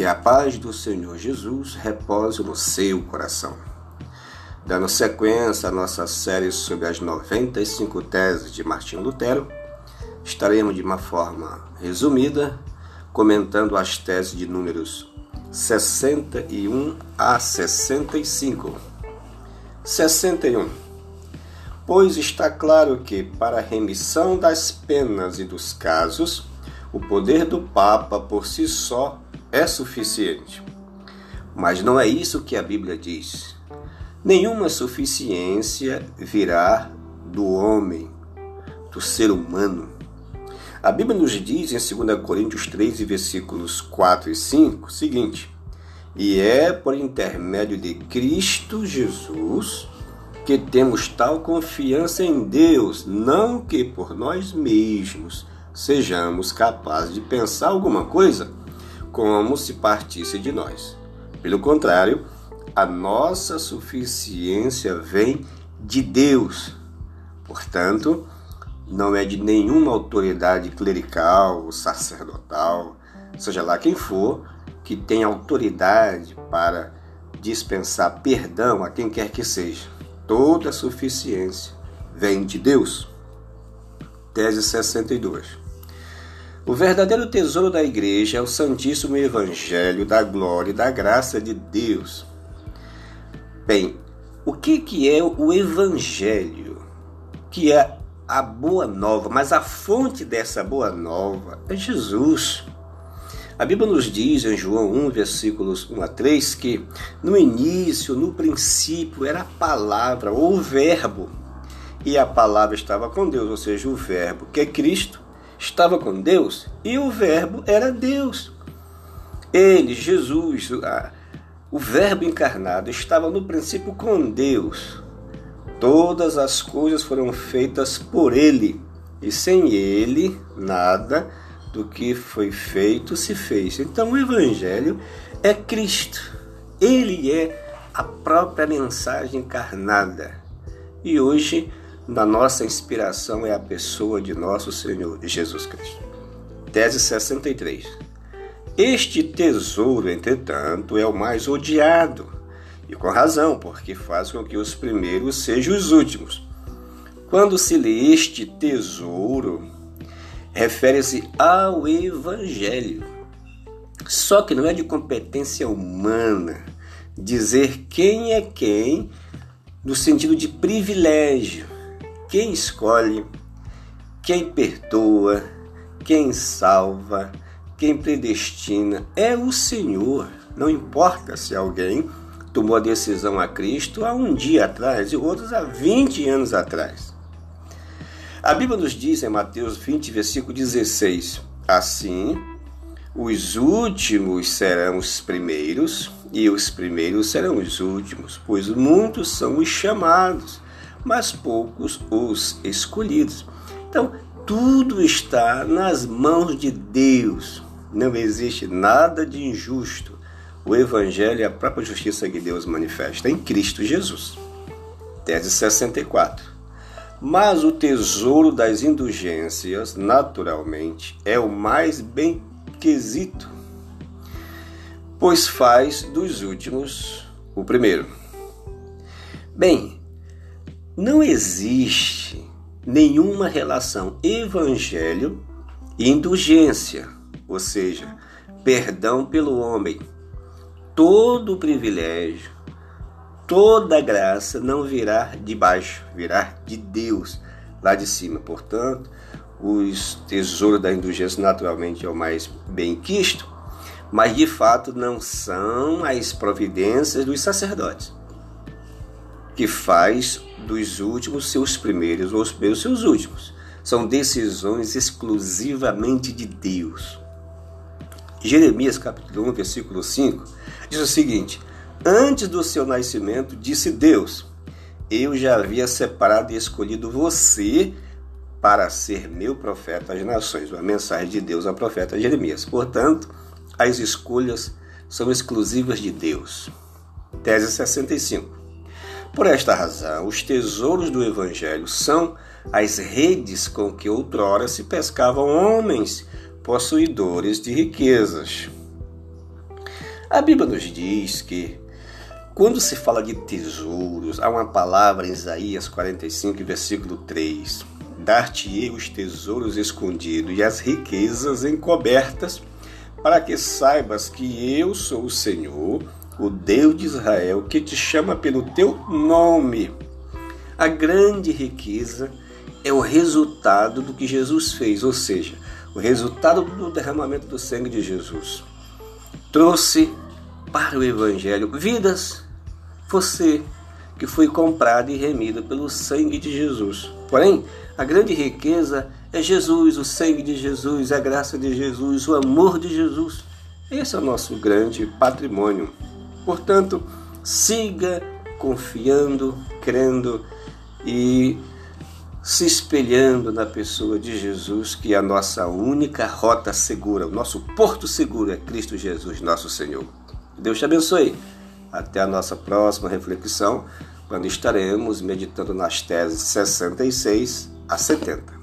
Que a paz do Senhor Jesus repose no seu coração. Dando sequência à nossa série sobre as 95 teses de Martinho Lutero, estaremos de uma forma resumida comentando as teses de números 61 a 65. 61. Pois está claro que, para a remissão das penas e dos casos, o poder do Papa por si só é suficiente. Mas não é isso que a Bíblia diz. Nenhuma suficiência virá do homem, do ser humano. A Bíblia nos diz em 2 Coríntios 3, versículos 4 e 5 o seguinte: E é por intermédio de Cristo Jesus que temos tal confiança em Deus, não que por nós mesmos sejamos capazes de pensar alguma coisa como se partisse de nós. Pelo contrário, a nossa suficiência vem de Deus. Portanto, não é de nenhuma autoridade clerical sacerdotal, seja lá quem for, que tem autoridade para dispensar perdão a quem quer que seja. Toda a suficiência vem de Deus. Tese 62. O verdadeiro tesouro da igreja é o Santíssimo Evangelho da glória e da graça de Deus. Bem, o que, que é o Evangelho? Que é a boa nova, mas a fonte dessa boa nova é Jesus. A Bíblia nos diz em João 1, versículos 1 a 3, que no início, no princípio, era a palavra, ou o verbo, e a palavra estava com Deus, ou seja, o verbo, que é Cristo, estava com Deus e o Verbo era Deus. Ele, Jesus, o Verbo encarnado, estava no princípio com Deus. Todas as coisas foram feitas por Ele, e sem Ele, nada do que foi feito se fez. Então o Evangelho é Cristo. Ele é a própria mensagem encarnada. E hoje na nossa inspiração é a pessoa de nosso Senhor Jesus Cristo. Tese 63. Este tesouro, entretanto, é o mais odiado, e com razão, porque faz com que os primeiros sejam os últimos. Quando se lê este tesouro, refere-se ao Evangelho. Só que não é de competência humana dizer quem é quem no sentido de privilégio quem escolhe, quem perdoa, quem salva, quem predestina é o Senhor. Não importa se alguém tomou a decisão a Cristo há um dia atrás e outros há 20 anos atrás. A Bíblia nos diz em Mateus 20, versículo 16: Assim, os últimos serão os primeiros, e os primeiros serão os últimos, pois muitos são os chamados, mas poucos os escolhidos. Então, tudo está nas mãos de Deus. Não existe nada de injusto. O Evangelho é a própria justiça que Deus manifesta em Cristo Jesus. Tese 64. Mas o tesouro das indulgências, naturalmente, é o mais bem quesito, pois faz dos últimos o primeiro. Bem, não existe nenhuma relação evangelho e indulgência, ou seja, perdão pelo homem. Todo privilégio, toda graça não virá de baixo, virá de Deus lá de cima. Portanto, os tesouros da indulgência naturalmente é o mais bem quisto, mas de fato não são as providências dos sacerdotes que faz dos últimos seus primeiros ou os primeiros seus últimos. São decisões exclusivamente de Deus. Jeremias capítulo 1, versículo 5 diz o seguinte: Antes do seu nascimento, disse Deus: Eu já havia separado e escolhido você para ser meu profeta às nações. Uma mensagem de Deus ao profeta Jeremias. Portanto, as escolhas são exclusivas de Deus. Tese 65. Por esta razão, os tesouros do Evangelho são as redes com que outrora se pescavam homens possuidores de riquezas. A Bíblia nos diz que quando se fala de tesouros, há uma palavra em Isaías 45, versículo 3: Dar-te-ei os tesouros escondidos e as riquezas encobertas, para que saibas que eu sou o Senhor, o Deus de Israel, que te chama pelo teu nome. A grande riqueza é o resultado do que Jesus fez, ou seja, o resultado do derramamento do sangue de Jesus. Trouxe para o Evangelho vidas, você que foi comprado e remido pelo sangue de Jesus. Porém, a grande riqueza é Jesus, o sangue de Jesus, a graça de Jesus, o amor de Jesus. Esse é o nosso grande patrimônio. Portanto, siga confiando, crendo e se espelhando na pessoa de Jesus, que é a nossa única rota segura, o nosso porto seguro é Cristo Jesus, nosso Senhor. Deus te abençoe. Até a nossa próxima reflexão, quando estaremos meditando nas teses 66 a 70.